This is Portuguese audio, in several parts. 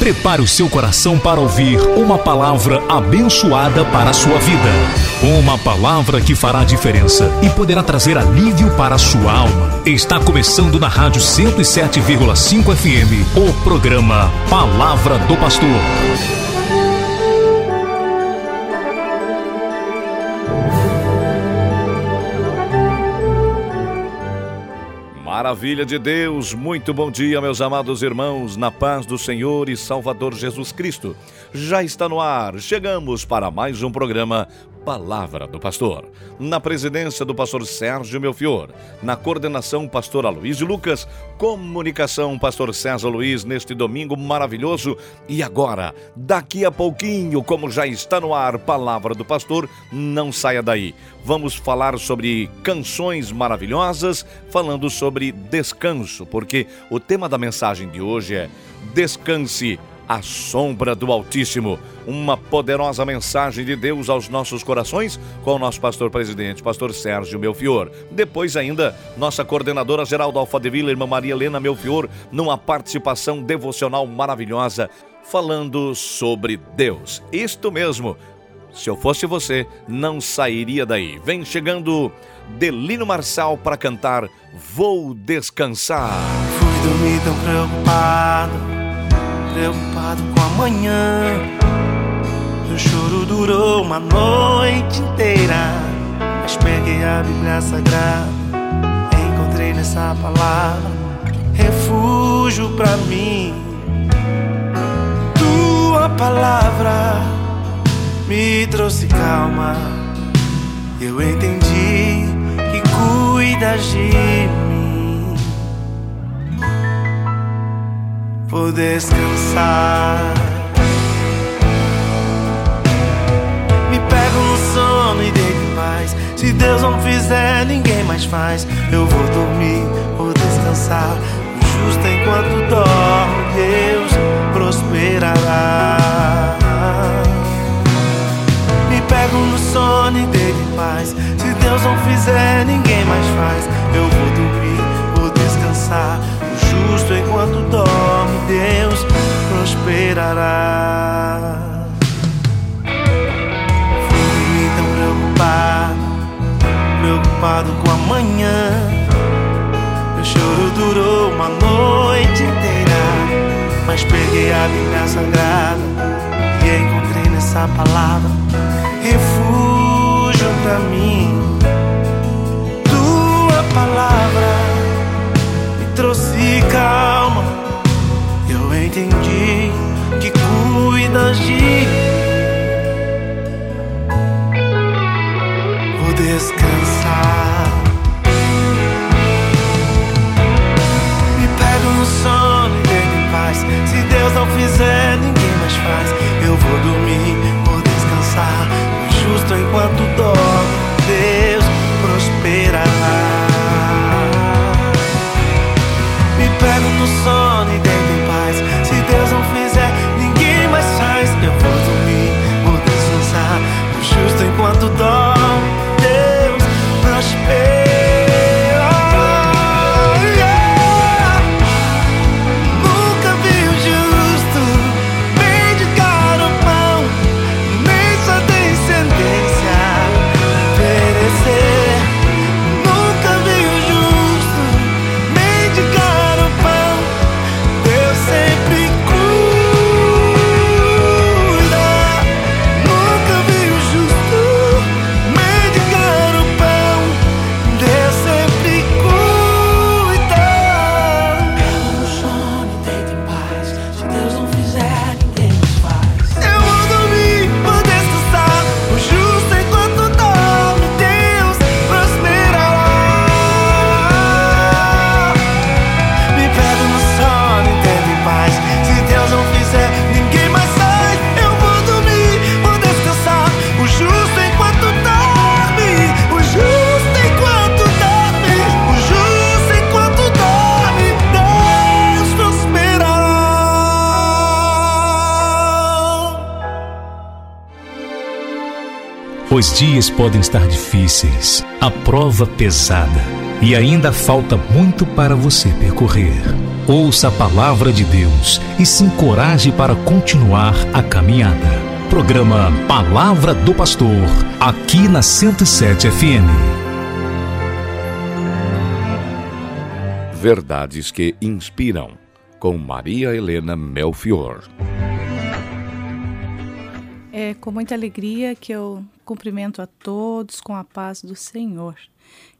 Prepare o seu coração para ouvir uma palavra abençoada para a sua vida. Uma palavra que fará diferença e poderá trazer alívio para a sua alma. Está começando na Rádio 107,5 FM o programa Palavra do Pastor. Maravilha de Deus, muito bom dia, meus amados irmãos, na paz do Senhor e Salvador Jesus Cristo. Já está no ar, chegamos para mais um programa Palavra do Pastor. Na presidência do pastor Sérgio Melfior, na coordenação pastor Aloysio Lucas, comunicação pastor César Luiz neste domingo maravilhoso. E agora, daqui a pouquinho, como já está no ar Palavra do Pastor, não saia daí. Vamos falar sobre canções maravilhosas, falando sobre descanso, porque o tema da mensagem de hoje é Descanse a sombra do Altíssimo. Uma poderosa mensagem de Deus aos nossos corações com o nosso pastor presidente, pastor Sérgio Melfior. Depois ainda, nossa coordenadora geral da Alfadevila, irmã Maria Helena Melfior, numa participação devocional maravilhosa, falando sobre Deus. Isto mesmo. Se eu fosse você, não sairia daí. Vem chegando Delino Marçal para cantar Vou Descansar. Fui dormir tão preocupado preocupado com amanhã. O choro durou uma noite inteira, mas peguei a Bíblia Sagrada, encontrei nessa palavra refúgio pra mim. Tua palavra me trouxe calma, eu entendi que cuidas de mim. Vou descansar. Me pego no sono e deito paz. Se Deus não fizer, ninguém mais faz. Eu vou dormir, vou descansar. O justo enquanto dorme, Deus prosperará. Me pego no sono e deito paz. Se Deus não fizer, ninguém mais faz. Eu vou dormir, vou descansar justo enquanto dorme, Deus prosperará. Fui tão preocupado, preocupado com amanhã. Meu choro durou uma noite inteira, mas peguei a Bíblia Sagrada e encontrei nessa palavra refúgio pra mim. Tua palavra trouxe calma. Eu entendi que cuidas de mim. Vou descansar. Me pego no sono e deito em paz. Se Deus não fizer, ninguém mais faz. Eu vou dormir, vou descansar. Justo enquanto dorme, Deus prosperará. Pego no Os dias podem estar difíceis, a prova pesada e ainda falta muito para você percorrer. Ouça a palavra de Deus e se encoraje para continuar a caminhada. Programa Palavra do Pastor, aqui na 107 FM. Verdades que inspiram, com Maria Helena Melfior. É com muita alegria que eu cumprimento a todos com a paz do Senhor.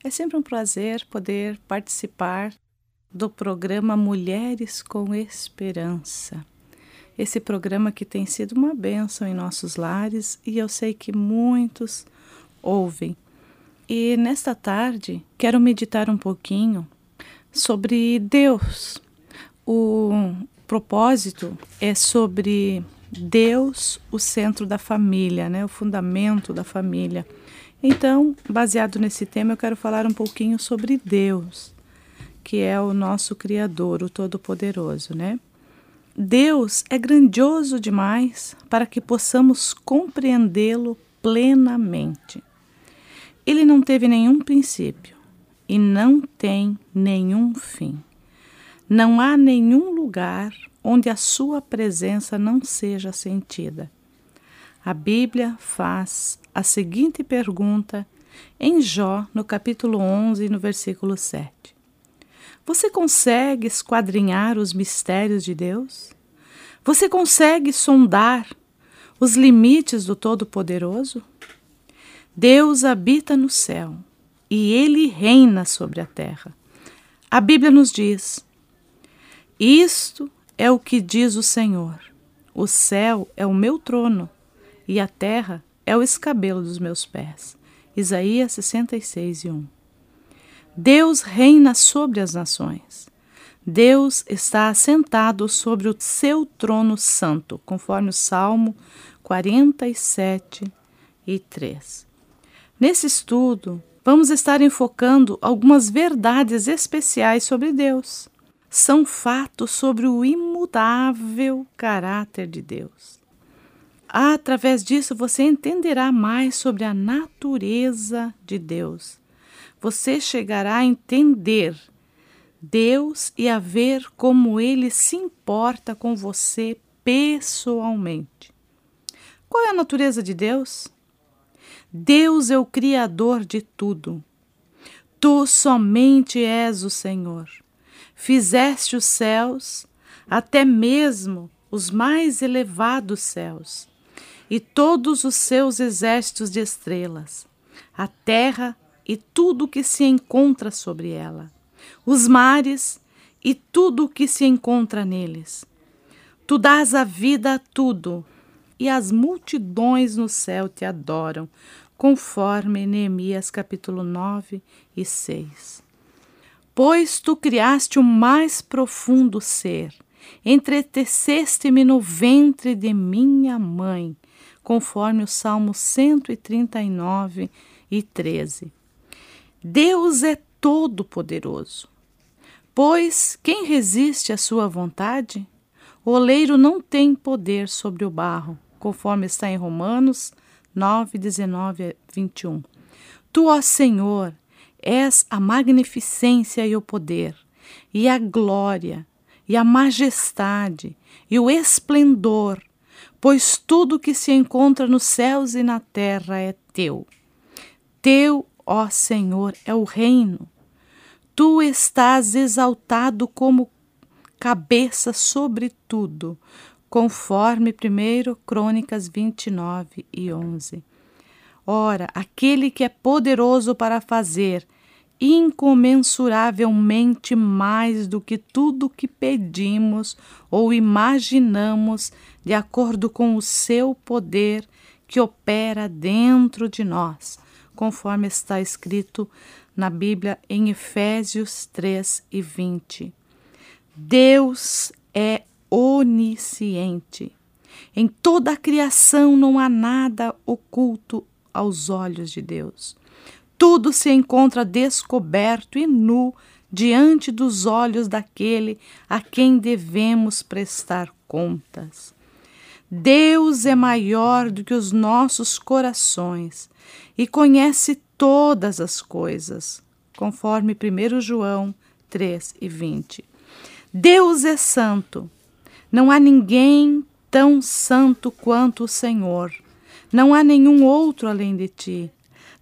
É sempre um prazer poder participar do programa Mulheres com Esperança. Esse programa que tem sido uma bênção em nossos lares e eu sei que muitos ouvem. E nesta tarde quero meditar um pouquinho sobre Deus. O propósito é sobre Deus, o centro da família, né? o fundamento da família. Então, baseado nesse tema, eu quero falar um pouquinho sobre Deus, que é o nosso Criador, o Todo-Poderoso, né? Deus é grandioso demais para que possamos compreendê-lo plenamente. Ele não teve nenhum princípio e não tem nenhum fim. Não há nenhum lugar onde a sua presença não seja sentida. A Bíblia faz a seguinte pergunta em Jó, no capítulo 11, no versículo 7. Você consegue esquadrinhar os mistérios de Deus? Você consegue sondar os limites do Todo-Poderoso? Deus habita no céu e ele reina sobre a terra. A Bíblia nos diz: Isto é o que diz o Senhor: O céu é o meu trono e a terra é o escabelo dos meus pés. Isaías 66 e 1. Deus reina sobre as nações. Deus está assentado sobre o seu trono santo, conforme o Salmo 47 e 3. Nesse estudo, vamos estar enfocando algumas verdades especiais sobre Deus. São fatos sobre o imutável caráter de Deus. Através disso, você entenderá mais sobre a natureza de Deus. Você chegará a entender Deus e a ver como ele se importa com você pessoalmente. Qual é a natureza de Deus? Deus é o Criador de tudo. Tu somente és o Senhor. Fizeste os céus, até mesmo os mais elevados céus e todos os seus exércitos de estrelas, a terra e tudo o que se encontra sobre ela, os mares e tudo o que se encontra neles. Tu dás a vida a tudo, e as multidões no céu te adoram, conforme Neemias capítulo 9 e 6. Pois tu criaste o mais profundo ser, entreteceste-me no ventre de minha mãe, conforme o Salmo 139 e 13. Deus é todo-poderoso. Pois quem resiste à sua vontade? O oleiro não tem poder sobre o barro, conforme está em Romanos 9, 19 a 21. Tu, ó Senhor, és a magnificência e o poder, e a glória, e a majestade, e o esplendor, pois tudo que se encontra nos céus e na terra é teu. Teu, ó Senhor, é o reino. Tu estás exaltado como cabeça sobre tudo, conforme 1 Crônicas 29 e 11. Ora, aquele que é poderoso para fazer incomensuravelmente mais do que tudo que pedimos ou imaginamos, de acordo com o seu poder que opera dentro de nós, conforme está escrito na Bíblia em Efésios 3 e 20. Deus é onisciente. Em toda a criação não há nada oculto aos olhos de Deus tudo se encontra descoberto e nu diante dos olhos daquele a quem devemos prestar contas. Deus é maior do que os nossos corações e conhece todas as coisas, conforme 1 João 3 e 20. Deus é santo. Não há ninguém tão santo quanto o Senhor. Não há nenhum outro além de ti.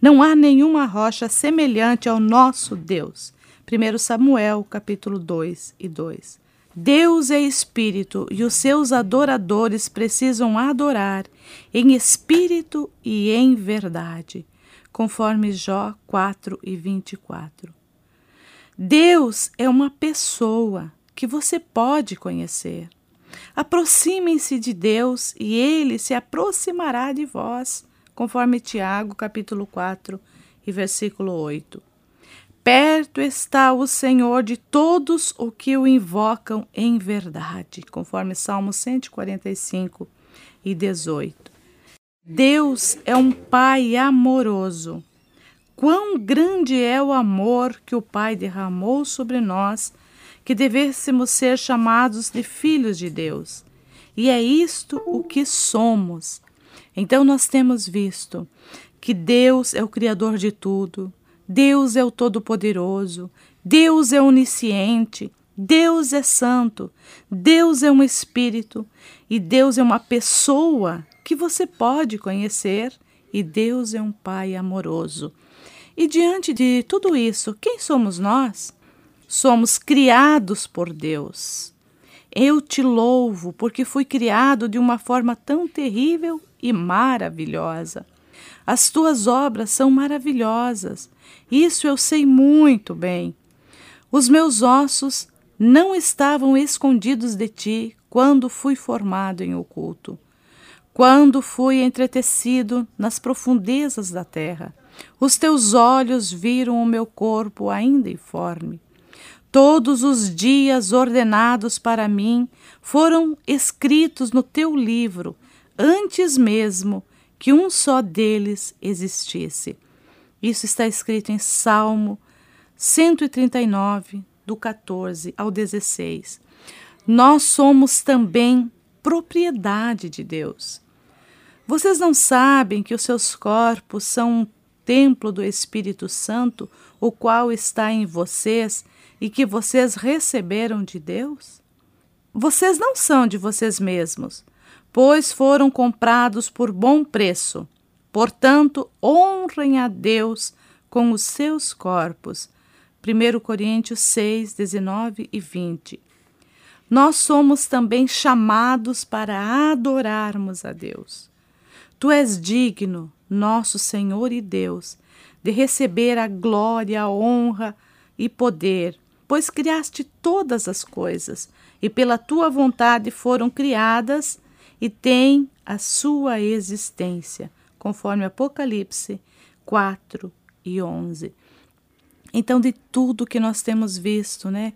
Não há nenhuma rocha semelhante ao nosso Deus. 1 Samuel, capítulo 2 e 2. Deus é espírito e os seus adoradores precisam adorar em espírito e em verdade, conforme Jó 4 e 24. Deus é uma pessoa que você pode conhecer. Aproximem-se de Deus e ele se aproximará de vós, conforme Tiago, capítulo 4 e versículo 8. Perto está o Senhor de todos os que o invocam em verdade, conforme Salmo 145 e 18. Deus é um Pai amoroso. Quão grande é o amor que o Pai derramou sobre nós que devêssemos ser chamados de filhos de Deus. E é isto o que somos. Então nós temos visto que Deus é o Criador de tudo, Deus é o Todo-Poderoso, Deus é onisciente, Deus é santo, Deus é um Espírito e Deus é uma pessoa que você pode conhecer e Deus é um Pai amoroso. E diante de tudo isso, quem somos nós? Somos criados por Deus. Eu te louvo porque fui criado de uma forma tão terrível e maravilhosa. As tuas obras são maravilhosas, isso eu sei muito bem. Os meus ossos não estavam escondidos de ti quando fui formado em oculto, quando fui entretecido nas profundezas da terra. Os teus olhos viram o meu corpo ainda informe. Todos os dias ordenados para mim foram escritos no teu livro, antes mesmo que um só deles existisse. Isso está escrito em Salmo 139, do 14 ao 16. Nós somos também propriedade de Deus. Vocês não sabem que os seus corpos são um templo do Espírito Santo, o qual está em vocês e que vocês receberam de Deus? Vocês não são de vocês mesmos, pois foram comprados por bom preço. Portanto, honrem a Deus com os seus corpos. 1 Coríntios 6, 19 e 20. Nós somos também chamados para adorarmos a Deus. Tu és digno, nosso Senhor e Deus, de receber a glória, a honra e poder, pois criaste todas as coisas, e pela tua vontade foram criadas e têm a sua existência, conforme Apocalipse 4 e 11. Então, de tudo que nós temos visto, né?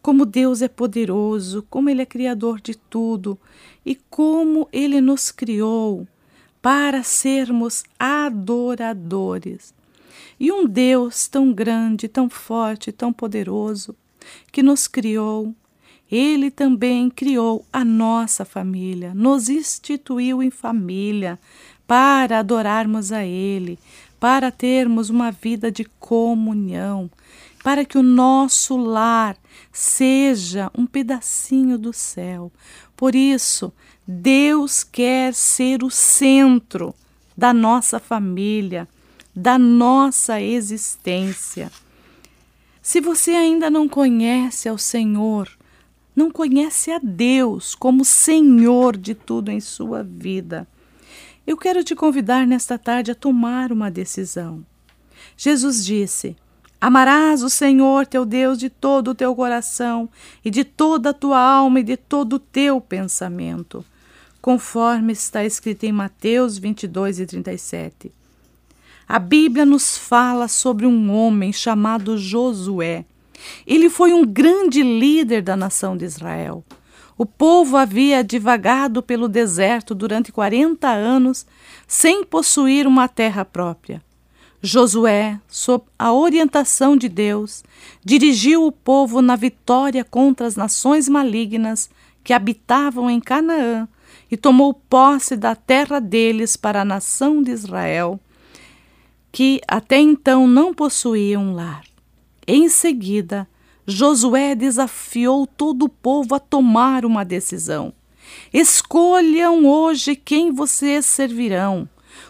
Como Deus é poderoso, como Ele é criador de tudo e como Ele nos criou para sermos adoradores. E um Deus tão grande, tão forte, tão poderoso, que nos criou, ele também criou a nossa família, nos instituiu em família para adorarmos a Ele, para termos uma vida de comunhão, para que o nosso lar seja um pedacinho do céu. Por isso, Deus quer ser o centro da nossa família, da nossa existência. Se você ainda não conhece ao Senhor, não conhece a Deus como Senhor de tudo em sua vida, eu quero te convidar nesta tarde a tomar uma decisão. Jesus disse: Amarás o Senhor teu Deus de todo o teu coração e de toda a tua alma e de todo o teu pensamento, conforme está escrito em Mateus 22 e 37. A Bíblia nos fala sobre um homem chamado Josué. Ele foi um grande líder da nação de Israel. O povo havia divagado pelo deserto durante 40 anos sem possuir uma terra própria. Josué, sob a orientação de Deus, dirigiu o povo na vitória contra as nações malignas que habitavam em Canaã e tomou posse da terra deles para a nação de Israel que até então não possuía um lar. Em seguida, Josué desafiou todo o povo a tomar uma decisão. Escolham hoje quem vocês servirão.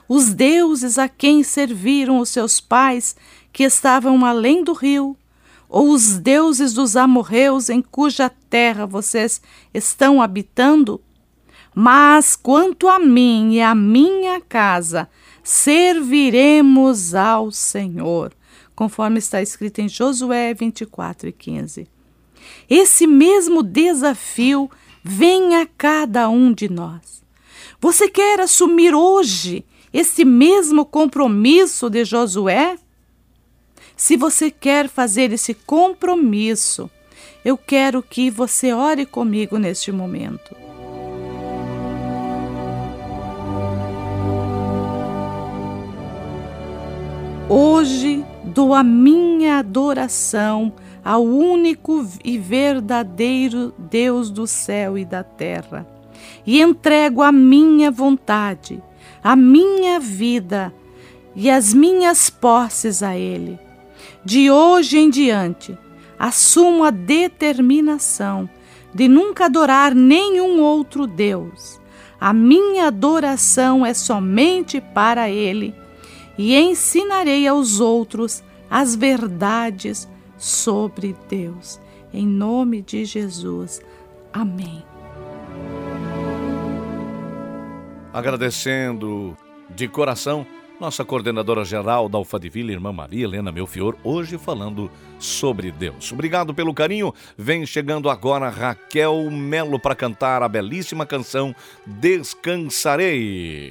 Os deuses a quem serviram os seus pais, que estavam além do rio, ou os deuses dos amorreus em cuja terra vocês estão habitando? Mas quanto a mim e a minha casa, serviremos ao Senhor, conforme está escrito em Josué 24 e 15. Esse mesmo desafio vem a cada um de nós. Você quer assumir hoje esse mesmo compromisso de Josué? Se você quer fazer esse compromisso, eu quero que você ore comigo neste momento. Hoje dou a minha adoração ao único e verdadeiro Deus do céu e da terra, e entrego a minha vontade, a minha vida e as minhas posses a Ele. De hoje em diante, assumo a determinação de nunca adorar nenhum outro Deus. A minha adoração é somente para Ele e ensinarei aos outros as verdades sobre Deus. Em nome de Jesus. Amém. Agradecendo de coração nossa coordenadora geral da Alfadivila, irmã Maria Helena Melfior, hoje falando sobre Deus. Obrigado pelo carinho. Vem chegando agora Raquel Melo para cantar a belíssima canção Descansarei.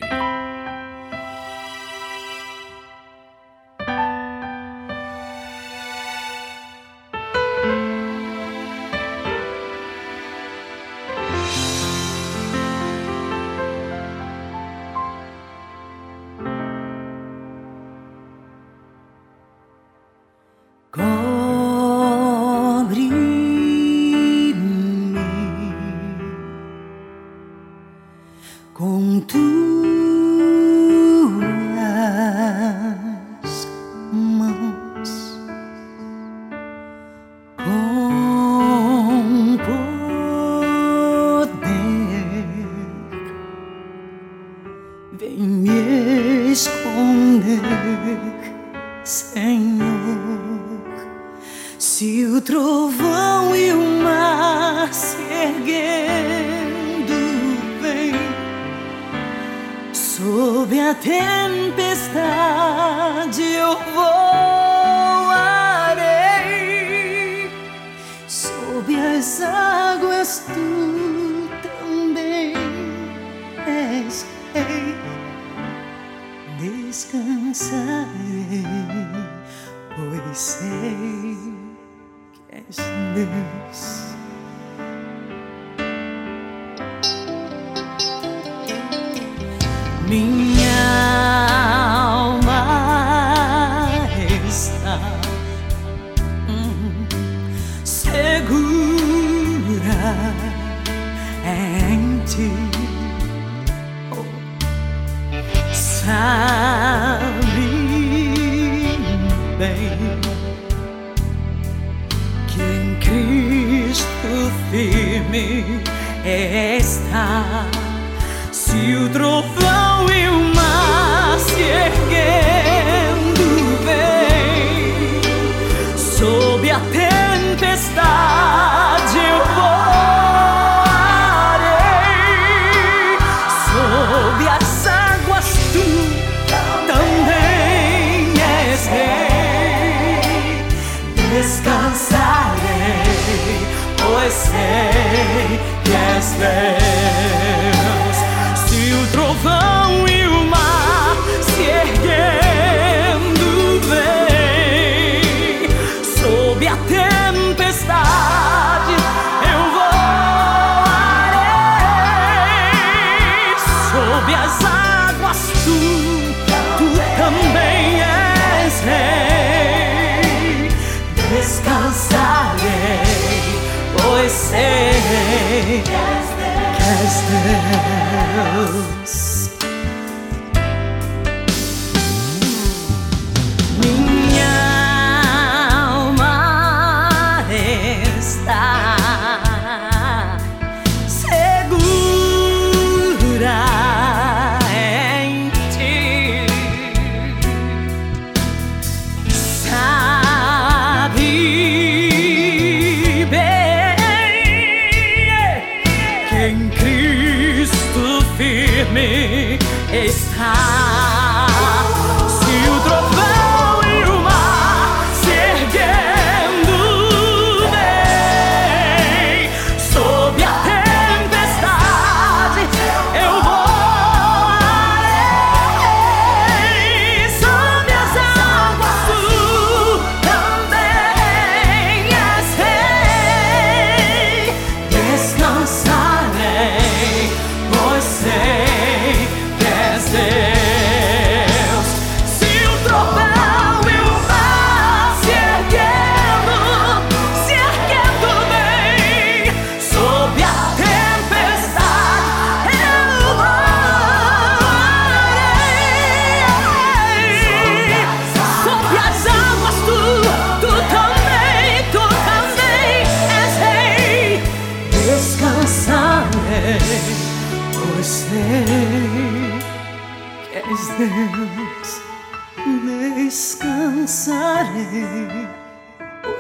Minha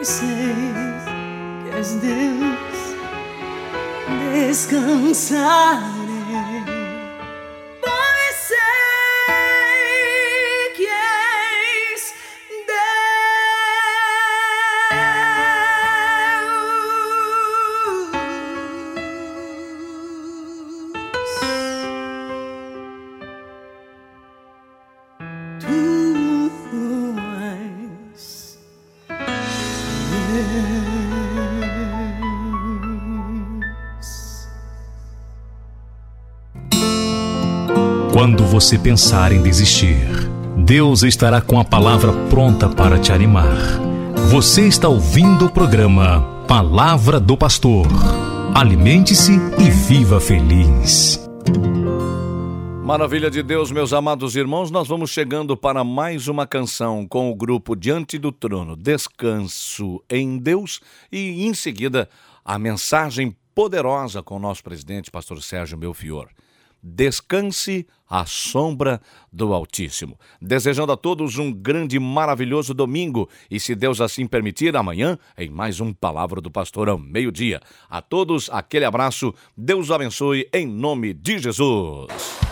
sei que és Deus. Descansarei, você pensar em desistir, Deus estará com a palavra pronta para te animar. Você está ouvindo o programa Palavra do Pastor. Alimente-se e viva feliz. Maravilha de Deus, meus amados irmãos, nós vamos chegando para mais uma canção com o grupo Diante do Trono, Descanso em Deus, e em seguida a mensagem poderosa com o nosso presidente, pastor Sérgio Melfior. Descanse à sombra do Altíssimo. Desejando a todos um grande e maravilhoso domingo e, se Deus assim permitir, amanhã em mais um Palavra do Pastor ao meio-dia. A todos, aquele abraço. Deus abençoe em nome de Jesus.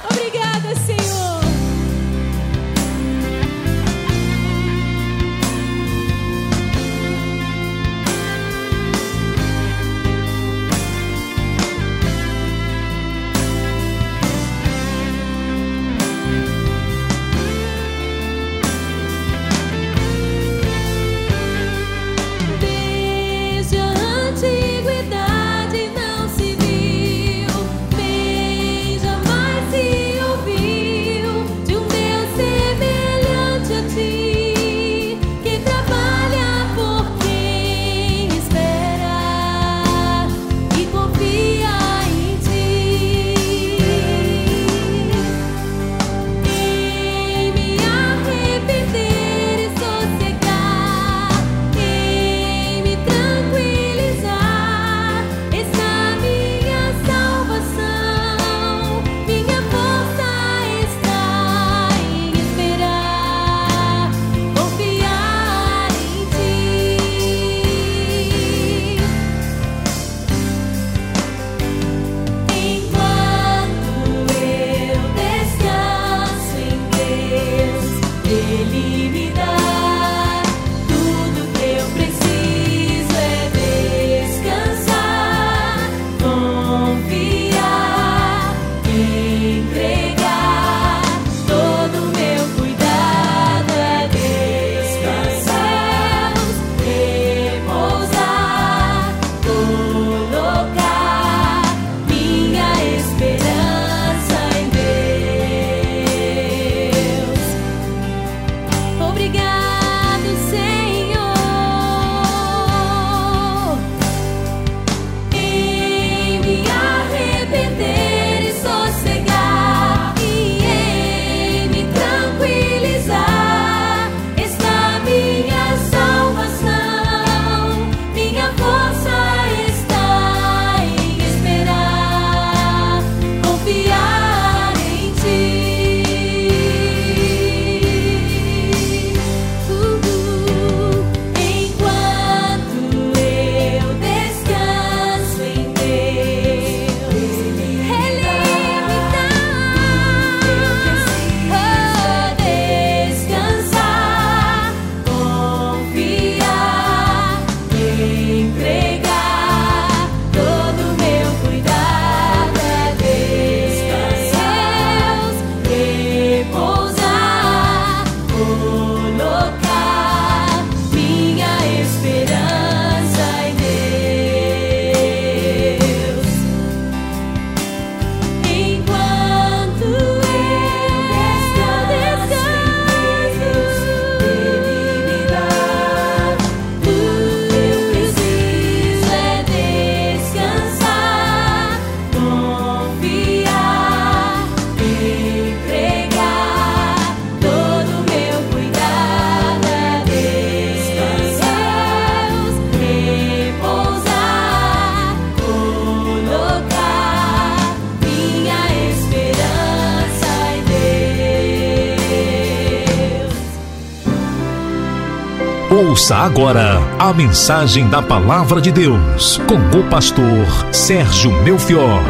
Agora a mensagem da Palavra de Deus com o pastor Sérgio Melchior.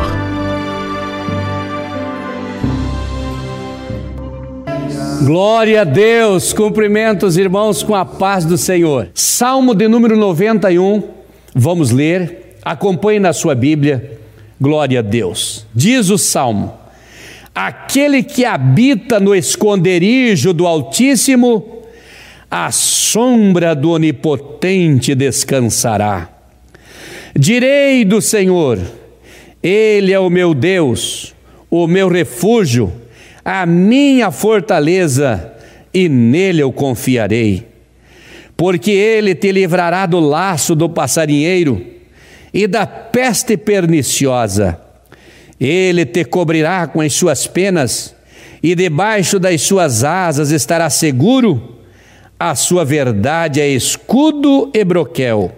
Glória a Deus, cumprimento os irmãos com a paz do Senhor. Salmo de número 91, vamos ler, acompanhe na sua Bíblia. Glória a Deus. Diz o salmo: Aquele que habita no esconderijo do Altíssimo, à sombra do Onipotente descansará. Direi do Senhor: Ele é o meu Deus, o meu refúgio, a minha fortaleza, e nele eu confiarei. Porque ele te livrará do laço do passarinheiro e da peste perniciosa. Ele te cobrirá com as suas penas, e debaixo das suas asas estará seguro. A sua verdade é escudo e broquel.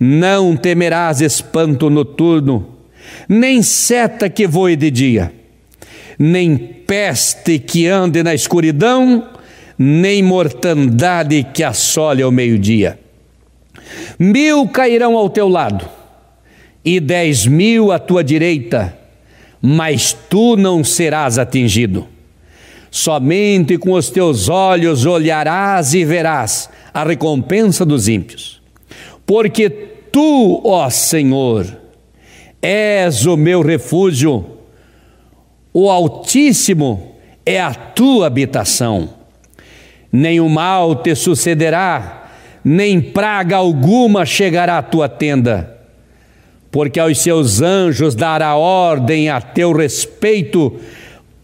Não temerás espanto noturno, nem seta que voe de dia, nem peste que ande na escuridão, nem mortandade que assole ao meio-dia. Mil cairão ao teu lado, e dez mil à tua direita, mas tu não serás atingido. Somente com os teus olhos olharás e verás a recompensa dos ímpios. Porque tu, ó Senhor, és o meu refúgio, o Altíssimo é a tua habitação. Nenhum mal te sucederá, nem praga alguma chegará à tua tenda, porque aos seus anjos dará ordem a teu respeito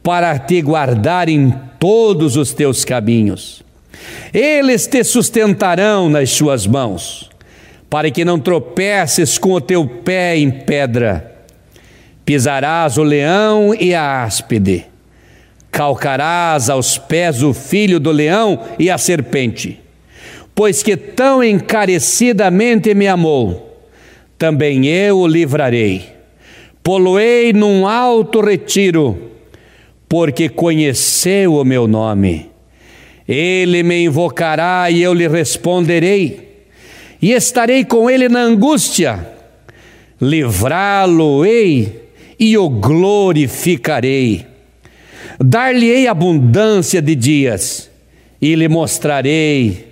para te guardar em todos os teus caminhos. Eles te sustentarão nas suas mãos, para que não tropeces com o teu pé em pedra. Pisarás o leão e a áspide, calcarás aos pés o filho do leão e a serpente. Pois que tão encarecidamente me amou, também eu o livrarei. Poloei num alto retiro, porque conheceu o meu nome. Ele me invocará e eu lhe responderei, e estarei com ele na angústia. Livrá-lo-ei e o glorificarei. Dar-lhe-ei abundância de dias e lhe mostrarei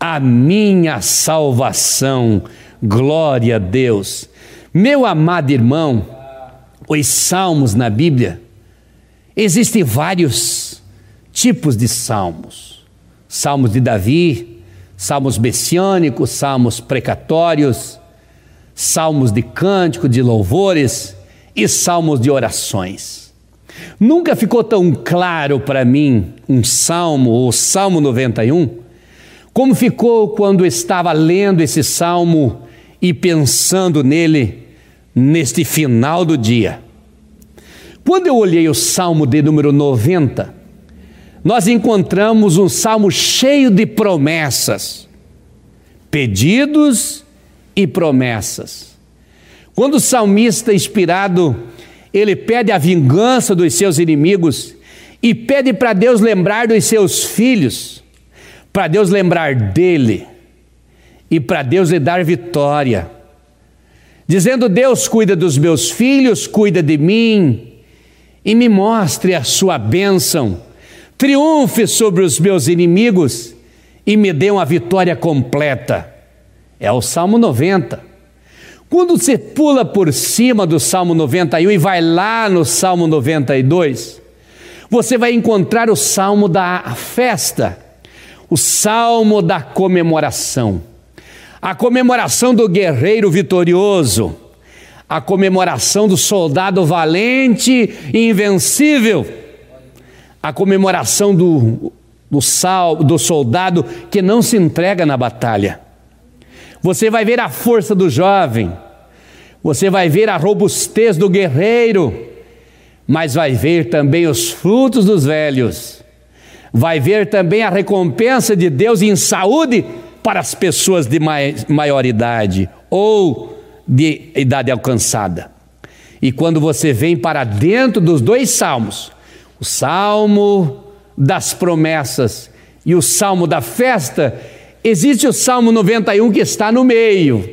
a minha salvação. Glória a Deus. Meu amado irmão, os salmos na Bíblia, existem vários tipos de salmos: salmos de Davi, salmos messiânicos, salmos precatórios, salmos de cântico, de louvores e salmos de orações. Nunca ficou tão claro para mim um salmo, o Salmo 91, como ficou quando estava lendo esse salmo e pensando nele neste final do dia. Quando eu olhei o salmo de número 90, nós encontramos um salmo cheio de promessas, pedidos e promessas. Quando o salmista inspirado, ele pede a vingança dos seus inimigos e pede para Deus lembrar dos seus filhos, para Deus lembrar dele e para Deus lhe dar vitória. Dizendo: Deus cuida dos meus filhos, cuida de mim e me mostre a sua bênção. Triunfe sobre os meus inimigos e me dê uma vitória completa. É o Salmo 90. Quando você pula por cima do Salmo 91 e vai lá no Salmo 92, você vai encontrar o Salmo da festa, o Salmo da comemoração, a comemoração do guerreiro vitorioso, a comemoração do soldado valente e invencível, a comemoração do, do, sal, do soldado que não se entrega na batalha. Você vai ver a força do jovem, você vai ver a robustez do guerreiro, mas vai ver também os frutos dos velhos, vai ver também a recompensa de Deus em saúde para as pessoas de maior idade ou de idade alcançada. E quando você vem para dentro dos dois salmos, o salmo das promessas e o salmo da festa, existe o Salmo 91 que está no meio.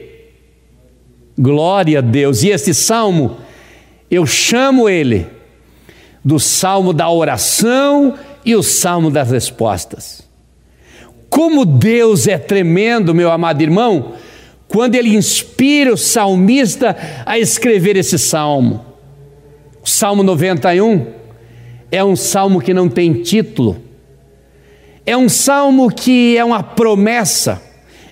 Glória a Deus. E esse salmo, eu chamo ele do salmo da oração e o salmo das respostas. Como Deus é tremendo, meu amado irmão, quando ele inspira o salmista a escrever esse salmo. O Salmo 91 é um salmo que não tem título, é um salmo que é uma promessa,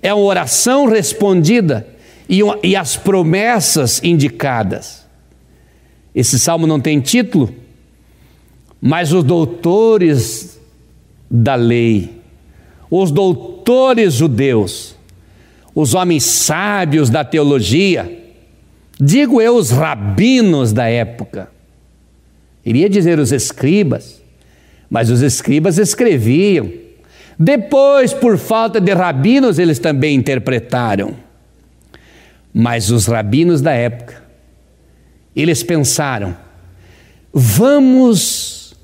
é uma oração respondida e, e as promessas indicadas. Esse salmo não tem título, mas os doutores da lei, os doutores judeus, os homens sábios da teologia, digo eu, os rabinos da época, iria dizer os escribas, mas os escribas escreviam. Depois, por falta de rabinos, eles também interpretaram. Mas os rabinos da época, eles pensaram: vamos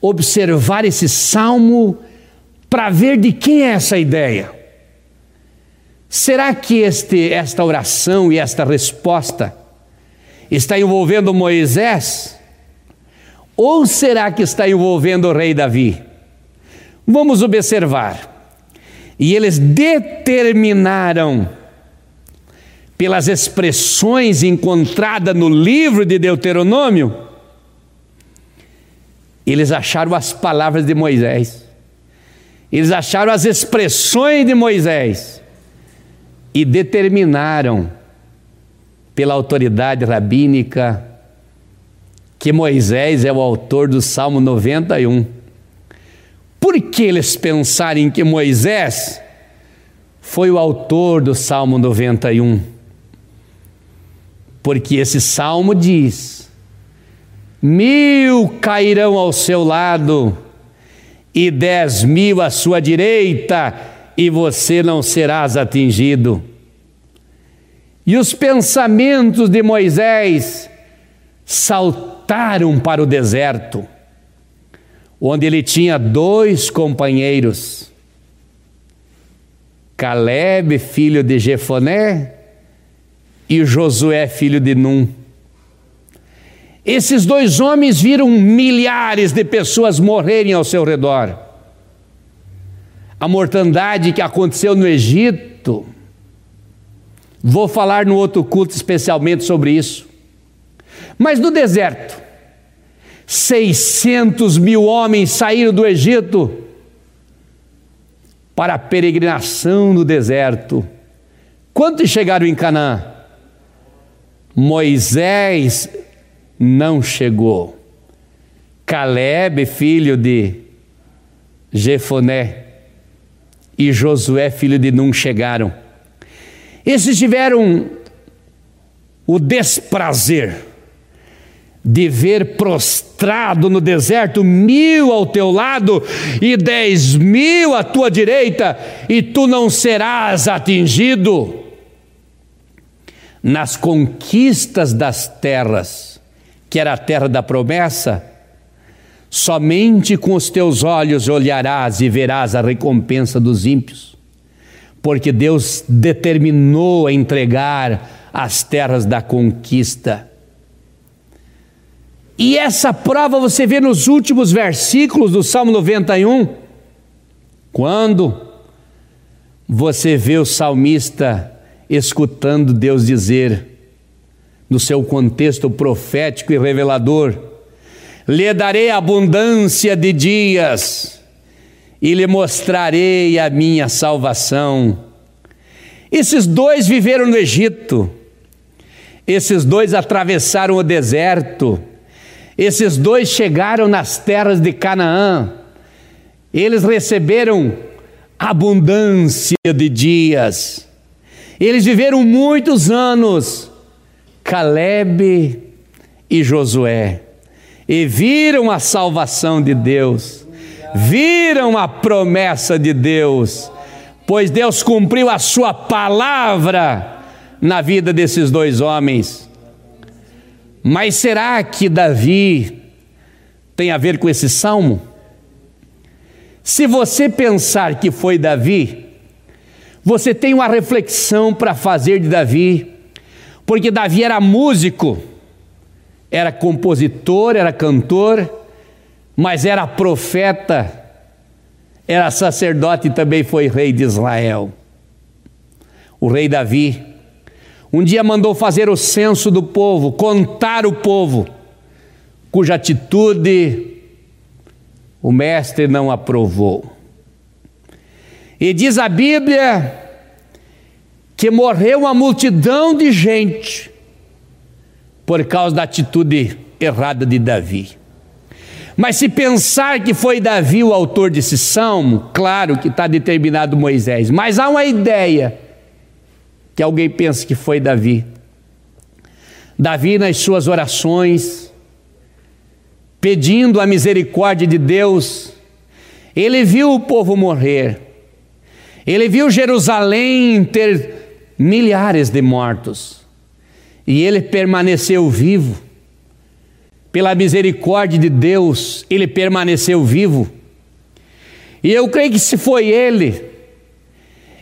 observar esse salmo para ver de quem é essa ideia. Será que este, esta oração e esta resposta está envolvendo Moisés? Ou será que está envolvendo o rei Davi? Vamos observar. E eles determinaram, pelas expressões encontradas no livro de Deuteronômio, eles acharam as palavras de Moisés, eles acharam as expressões de Moisés e determinaram, pela autoridade rabínica, que Moisés é o autor do Salmo 91. Por que eles pensarem que Moisés foi o autor do Salmo 91? Porque esse salmo diz: mil cairão ao seu lado e dez mil à sua direita, e você não serás atingido. E os pensamentos de Moisés saltaram para o deserto, onde ele tinha dois companheiros, Caleb, filho de Jefoné, e Josué, filho de Num. Esses dois homens viram milhares de pessoas morrerem ao seu redor. A mortandade que aconteceu no Egito, vou falar no outro culto especialmente sobre isso. Mas no deserto, 600 mil homens saíram do Egito para a peregrinação no deserto. Quantos chegaram em Canaã? Moisés não chegou. Caleb, filho de Jefoné, e Josué, filho de Num, chegaram. Esses tiveram o desprazer de ver prostrado no deserto mil ao teu lado e dez mil à tua direita, e tu não serás atingido. Nas conquistas das terras, que era a terra da promessa, somente com os teus olhos olharás e verás a recompensa dos ímpios, porque Deus determinou a entregar as terras da conquista e essa prova você vê nos últimos versículos do Salmo 91. Quando você vê o salmista escutando Deus dizer, no seu contexto profético e revelador: lhe darei abundância de dias e lhe mostrarei a minha salvação. Esses dois viveram no Egito, esses dois atravessaram o deserto, esses dois chegaram nas terras de Canaã, eles receberam abundância de dias, eles viveram muitos anos, Caleb e Josué, e viram a salvação de Deus, viram a promessa de Deus, pois Deus cumpriu a sua palavra na vida desses dois homens. Mas será que Davi tem a ver com esse salmo? Se você pensar que foi Davi, você tem uma reflexão para fazer de Davi, porque Davi era músico, era compositor, era cantor, mas era profeta, era sacerdote e também foi rei de Israel. O rei Davi, um dia mandou fazer o censo do povo, contar o povo, cuja atitude o mestre não aprovou. E diz a Bíblia que morreu uma multidão de gente por causa da atitude errada de Davi. Mas se pensar que foi Davi o autor desse salmo, claro que está determinado Moisés, mas há uma ideia que alguém pensa que foi Davi. Davi, nas suas orações, pedindo a misericórdia de Deus, ele viu o povo morrer, ele viu Jerusalém ter milhares de mortos, e ele permaneceu vivo. Pela misericórdia de Deus, ele permaneceu vivo. E eu creio que se foi ele,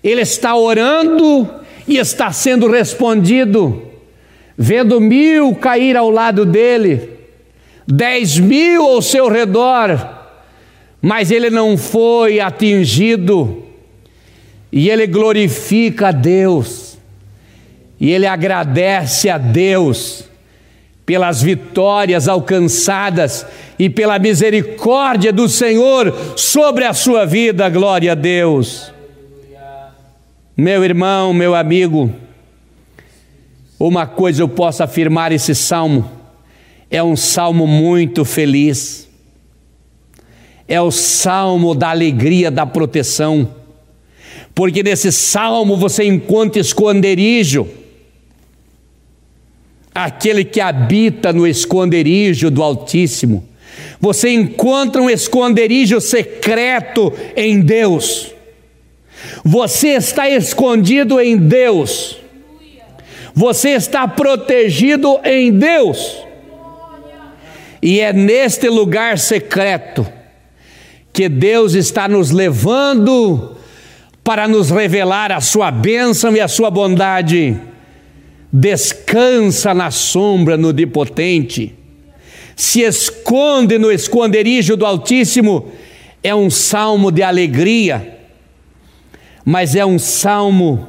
ele está orando e está sendo respondido, vendo mil cair ao lado dele, dez mil ao seu redor, mas ele não foi atingido, e ele glorifica a Deus, e ele agradece a Deus pelas vitórias alcançadas e pela misericórdia do Senhor sobre a sua vida, glória a Deus. Meu irmão, meu amigo, uma coisa eu posso afirmar: esse salmo é um salmo muito feliz, é o salmo da alegria, da proteção, porque nesse salmo você encontra esconderijo, aquele que habita no esconderijo do Altíssimo, você encontra um esconderijo secreto em Deus. Você está escondido em Deus. Você está protegido em Deus. E é neste lugar secreto que Deus está nos levando para nos revelar a sua bênção e a sua bondade. Descansa na sombra no Onipotente, se esconde no esconderijo do Altíssimo, é um salmo de alegria, mas é um salmo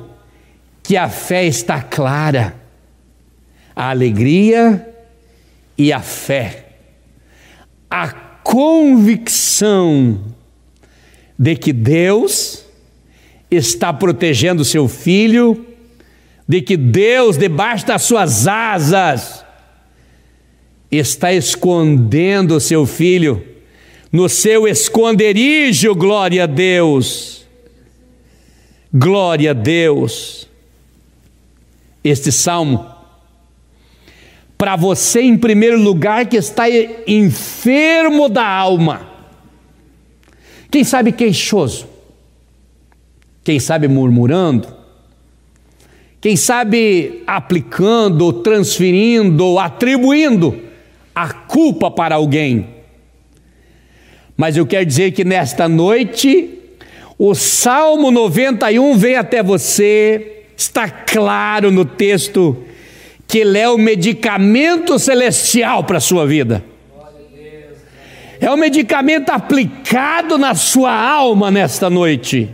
que a fé está clara, a alegria e a fé. A convicção de que Deus está protegendo seu filho, de que Deus, debaixo das suas asas, está escondendo o seu filho no seu esconderijo, glória a Deus. Glória a Deus. Este salmo para você, em primeiro lugar, que está enfermo da alma. Quem sabe queixoso? Quem sabe murmurando? Quem sabe aplicando, transferindo, atribuindo a culpa para alguém? Mas eu quero dizer que nesta noite, o Salmo 91 vem até você, está claro no texto que Ele é o medicamento celestial para a sua vida. É o medicamento aplicado na sua alma nesta noite.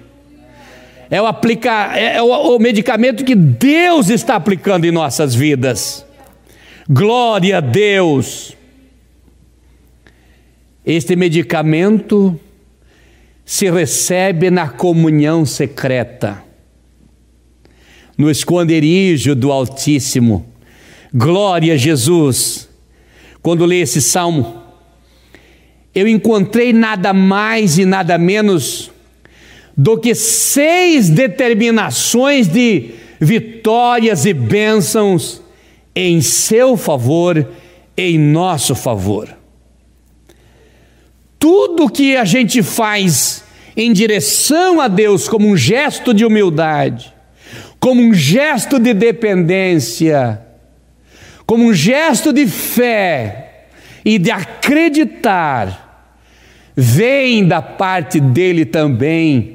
É o, aplica, é o, o medicamento que Deus está aplicando em nossas vidas. Glória a Deus. Este medicamento se recebe na comunhão secreta, no esconderijo do Altíssimo Glória a Jesus. Quando li esse salmo, eu encontrei nada mais e nada menos do que seis determinações de vitórias e bênçãos em seu favor, em nosso favor. Tudo que a gente faz em direção a Deus como um gesto de humildade, como um gesto de dependência, como um gesto de fé e de acreditar, vem da parte dele também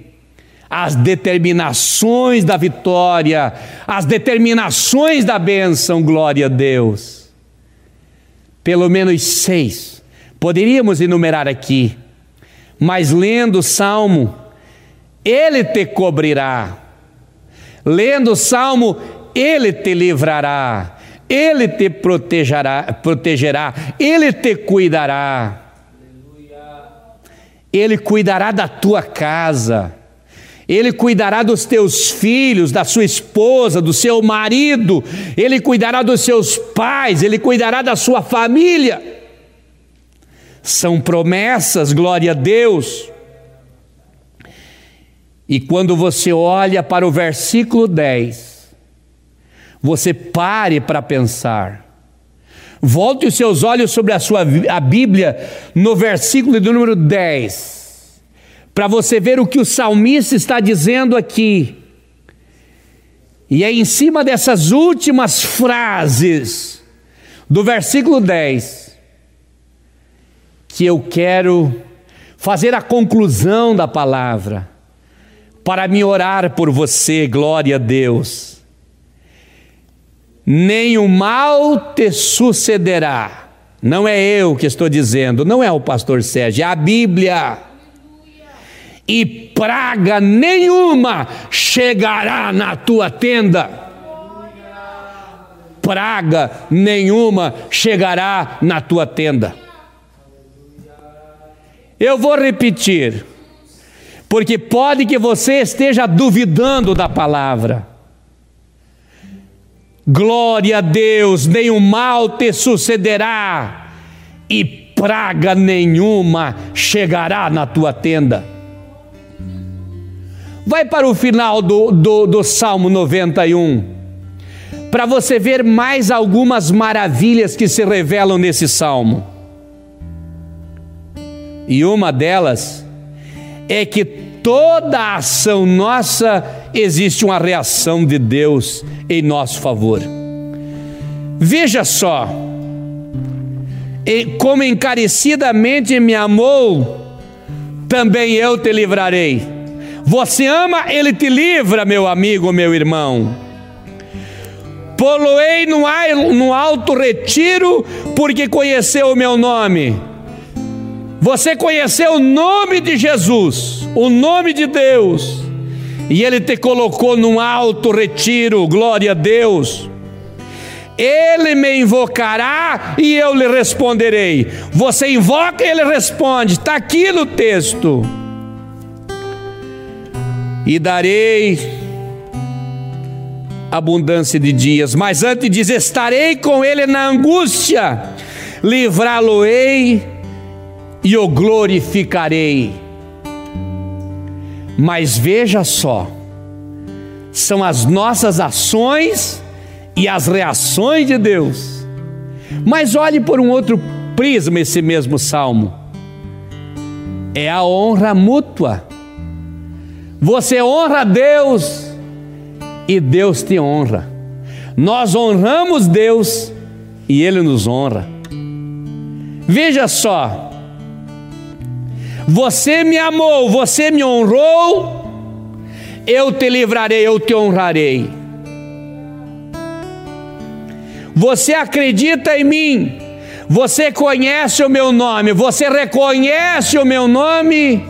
as determinações da vitória, as determinações da bênção, glória a Deus. Pelo menos seis, poderíamos enumerar aqui, mas lendo o salmo, ele te cobrirá. Lendo o salmo, ele te livrará, ele te protegerá, protegerá, ele te cuidará. Ele cuidará da tua casa. Ele cuidará dos teus filhos, da sua esposa, do seu marido, ele cuidará dos seus pais, ele cuidará da sua família. São promessas, glória a Deus. E quando você olha para o versículo 10, você pare para pensar. Volte os seus olhos sobre a sua a Bíblia no versículo do número 10, para você ver o que o salmista está dizendo aqui. E é em cima dessas últimas frases do versículo 10 que eu quero fazer a conclusão da palavra para me orar por você, glória a Deus. Nem o mal te sucederá. Não é eu que estou dizendo, não é o pastor Sérgio, é a Bíblia. E praga nenhuma chegará na tua tenda. Praga nenhuma chegará na tua tenda. Eu vou repetir porque pode que você esteja duvidando da palavra. Glória a Deus, nenhum mal te sucederá, e praga nenhuma chegará na tua tenda. Vai para o final do, do, do Salmo 91, para você ver mais algumas maravilhas que se revelam nesse salmo. E uma delas é que toda ação nossa existe uma reação de Deus em nosso favor. Veja só, como encarecidamente me amou, também eu te livrarei. Você ama, ele te livra, meu amigo, meu irmão. Poloei no alto retiro, porque conheceu o meu nome você conheceu o nome de Jesus, o nome de Deus, e Ele te colocou num alto retiro, glória a Deus. Ele me invocará e eu lhe responderei. Você invoca e ele responde, está aqui no texto. E darei abundância de dias, mas antes diz: estarei com ele na angústia, livrá-lo-ei e o glorificarei. Mas veja só, são as nossas ações e as reações de Deus. Mas olhe por um outro prisma esse mesmo salmo. É a honra mútua. Você honra Deus e Deus te honra. Nós honramos Deus e Ele nos honra. Veja só, você me amou, você me honrou, eu te livrarei, eu te honrarei. Você acredita em mim, você conhece o meu nome, você reconhece o meu nome,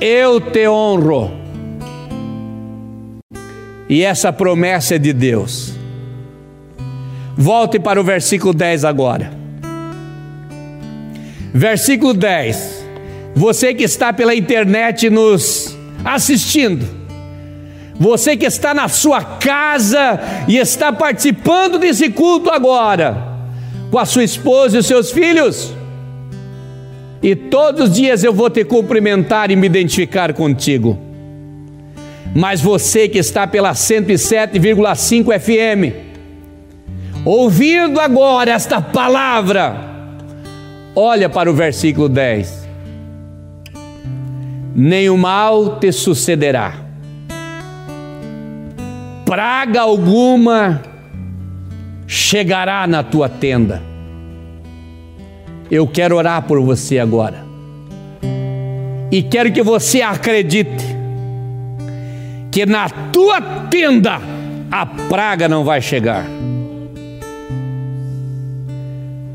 eu te honro. E essa promessa é de Deus. Volte para o versículo 10 agora. Versículo 10. Você que está pela internet nos assistindo, você que está na sua casa e está participando desse culto agora, com a sua esposa e os seus filhos, e todos os dias eu vou te cumprimentar e me identificar contigo. Mas você que está pela 107,5 FM, ouvindo agora esta palavra, olha para o versículo 10 nenhum mal te sucederá, praga alguma chegará na tua tenda. Eu quero orar por você agora, e quero que você acredite que na tua tenda a praga não vai chegar.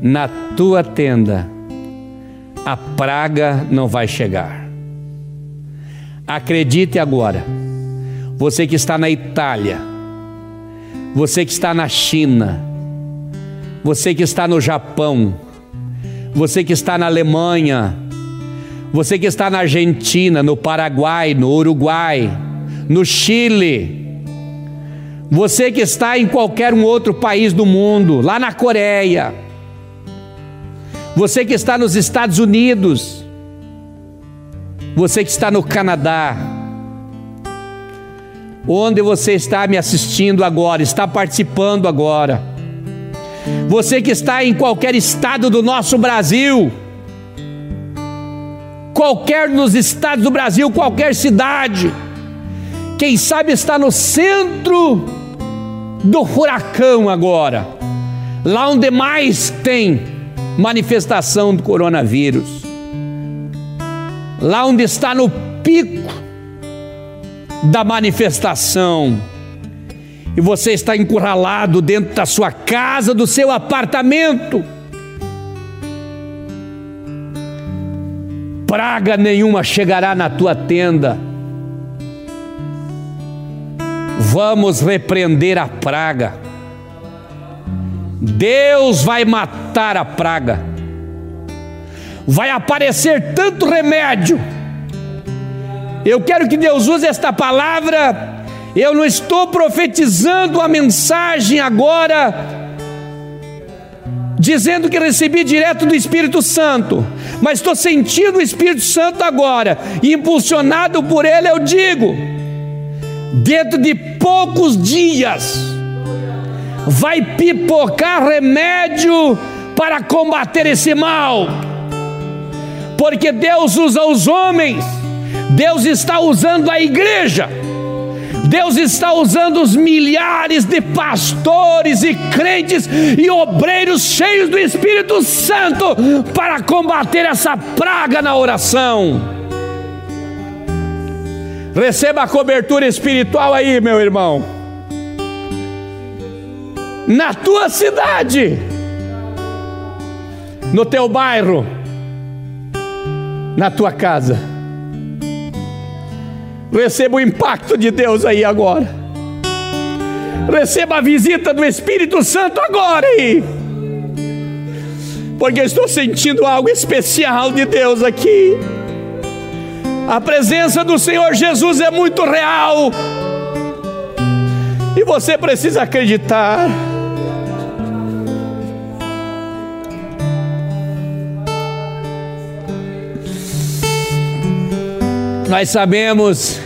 Na tua tenda a praga não vai chegar. Acredite agora, você que está na Itália, você que está na China, você que está no Japão, você que está na Alemanha, você que está na Argentina, no Paraguai, no Uruguai, no Chile, você que está em qualquer um outro país do mundo, lá na Coreia, você que está nos Estados Unidos, você que está no Canadá, onde você está me assistindo agora, está participando agora, você que está em qualquer estado do nosso Brasil, qualquer dos estados do Brasil, qualquer cidade, quem sabe está no centro do furacão agora, lá onde mais tem manifestação do coronavírus, lá onde está no pico da manifestação, e você está encurralado dentro da sua casa, do seu apartamento, praga nenhuma chegará na tua tenda. Vamos repreender a praga. Deus vai matar a praga. Vai aparecer tanto remédio. Eu quero que Deus use esta palavra. Eu não estou profetizando a mensagem agora dizendo que recebi direto do Espírito Santo, mas estou sentindo o Espírito Santo agora, e impulsionado por ele, eu digo: dentro de poucos dias, vai pipocar remédio para combater esse mal, porque Deus usa os homens, Deus está usando a igreja Deus está usando os milhares de pastores e crentes e obreiros cheios do Espírito Santo para combater essa praga na oração. Receba a cobertura espiritual aí, meu irmão. Na tua cidade, no teu bairro, na tua casa Receba o impacto de Deus aí agora. Receba a visita do Espírito Santo agora aí. Porque estou sentindo algo especial de Deus aqui. A presença do Senhor Jesus é muito real. E você precisa acreditar. Nós sabemos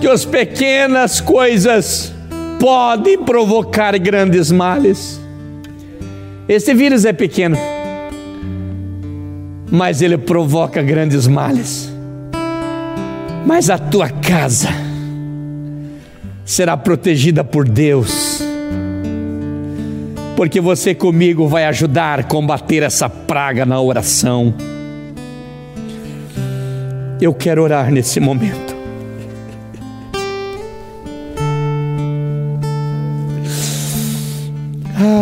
que as pequenas coisas podem provocar grandes males. Esse vírus é pequeno, mas ele provoca grandes males. Mas a tua casa será protegida por Deus, porque você comigo vai ajudar a combater essa praga na oração. Eu quero orar nesse momento.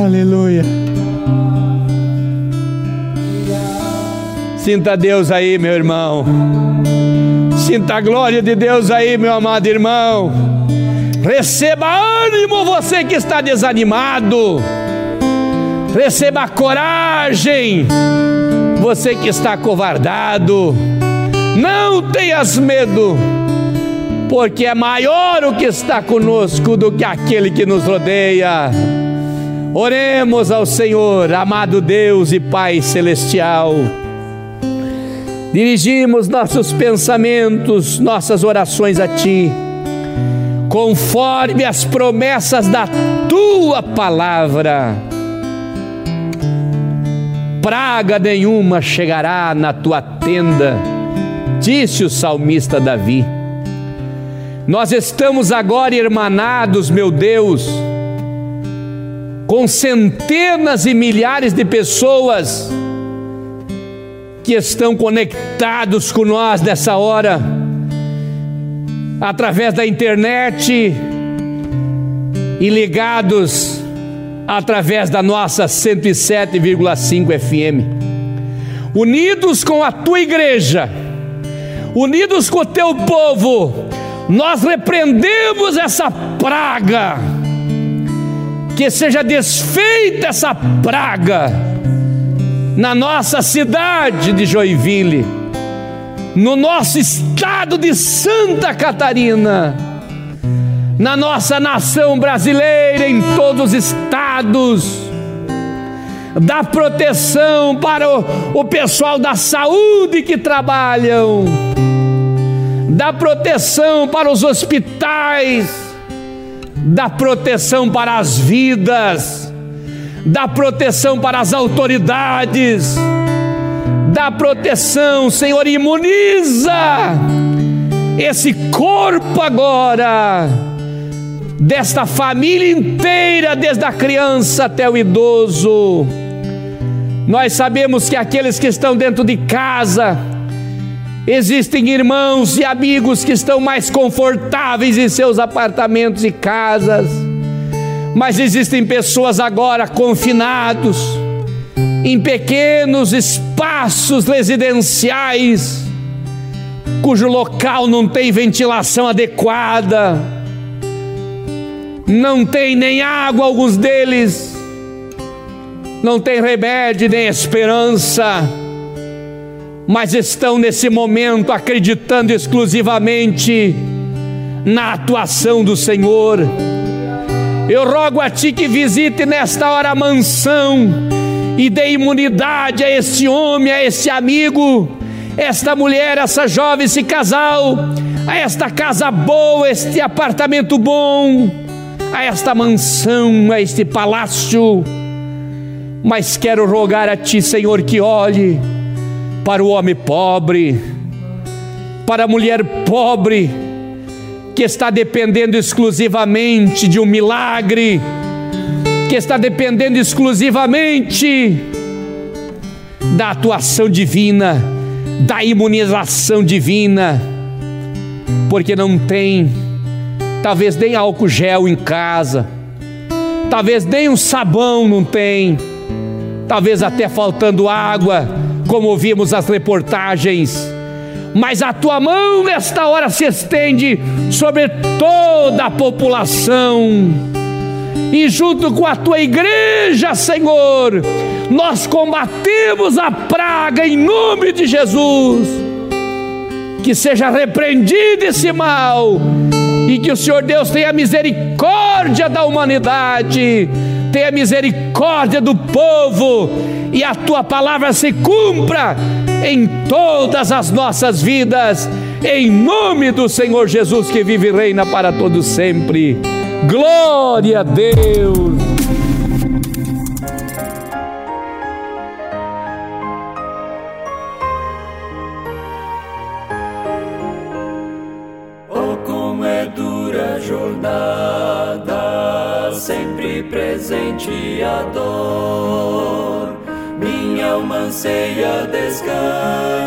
Aleluia. Sinta Deus aí, meu irmão. Sinta a glória de Deus aí, meu amado irmão. Receba ânimo, você que está desanimado. Receba coragem, você que está covardado. Não tenhas medo, porque é maior o que está conosco do que aquele que nos rodeia. Oremos ao Senhor, amado Deus e Pai celestial. Dirigimos nossos pensamentos, nossas orações a Ti, conforme as promessas da Tua palavra. Praga nenhuma chegará na Tua tenda disse o salmista Davi. Nós estamos agora irmanados, meu Deus, com centenas e milhares de pessoas que estão conectados com nós nessa hora. através da internet e ligados através da nossa 107,5 FM. Unidos com a tua igreja, unidos com o teu povo, nós repreendemos essa praga. Que seja desfeita essa praga na nossa cidade de Joinville, no nosso estado de Santa Catarina, na nossa nação brasileira, em todos os estados. Dá proteção para o, o pessoal da saúde que trabalham, dá proteção para os hospitais, dá proteção para as vidas, dá proteção para as autoridades, dá proteção, Senhor, imuniza esse corpo agora, desta família inteira, desde a criança até o idoso. Nós sabemos que aqueles que estão dentro de casa, existem irmãos e amigos que estão mais confortáveis em seus apartamentos e casas, mas existem pessoas agora confinados em pequenos espaços residenciais, cujo local não tem ventilação adequada, não tem nem água, alguns deles, não tem remédio nem esperança, mas estão nesse momento acreditando exclusivamente na atuação do Senhor. Eu rogo a Ti que visite nesta hora a mansão e dê imunidade a esse homem, a esse amigo, esta mulher, essa jovem, esse casal, a esta casa boa, este apartamento bom, a esta mansão, a este palácio. Mas quero rogar a Ti, Senhor, que olhe para o homem pobre, para a mulher pobre, que está dependendo exclusivamente de um milagre, que está dependendo exclusivamente da atuação divina, da imunização divina, porque não tem, talvez nem álcool gel em casa, talvez nem um sabão não tem talvez até faltando água, como ouvimos as reportagens. Mas a tua mão nesta hora se estende sobre toda a população. E junto com a tua igreja, Senhor, nós combatemos a praga em nome de Jesus. Que seja repreendido esse mal e que o Senhor Deus tenha misericórdia da humanidade tenha misericórdia do povo e a tua palavra se cumpra em todas as nossas vidas, em nome do Senhor Jesus que vive e reina para todos sempre. Glória a Deus. Minha alma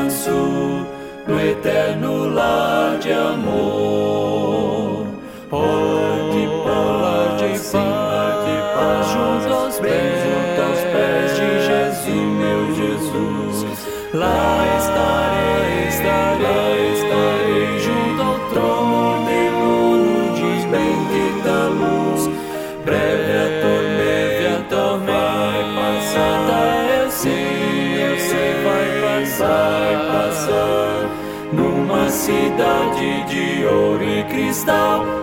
cristão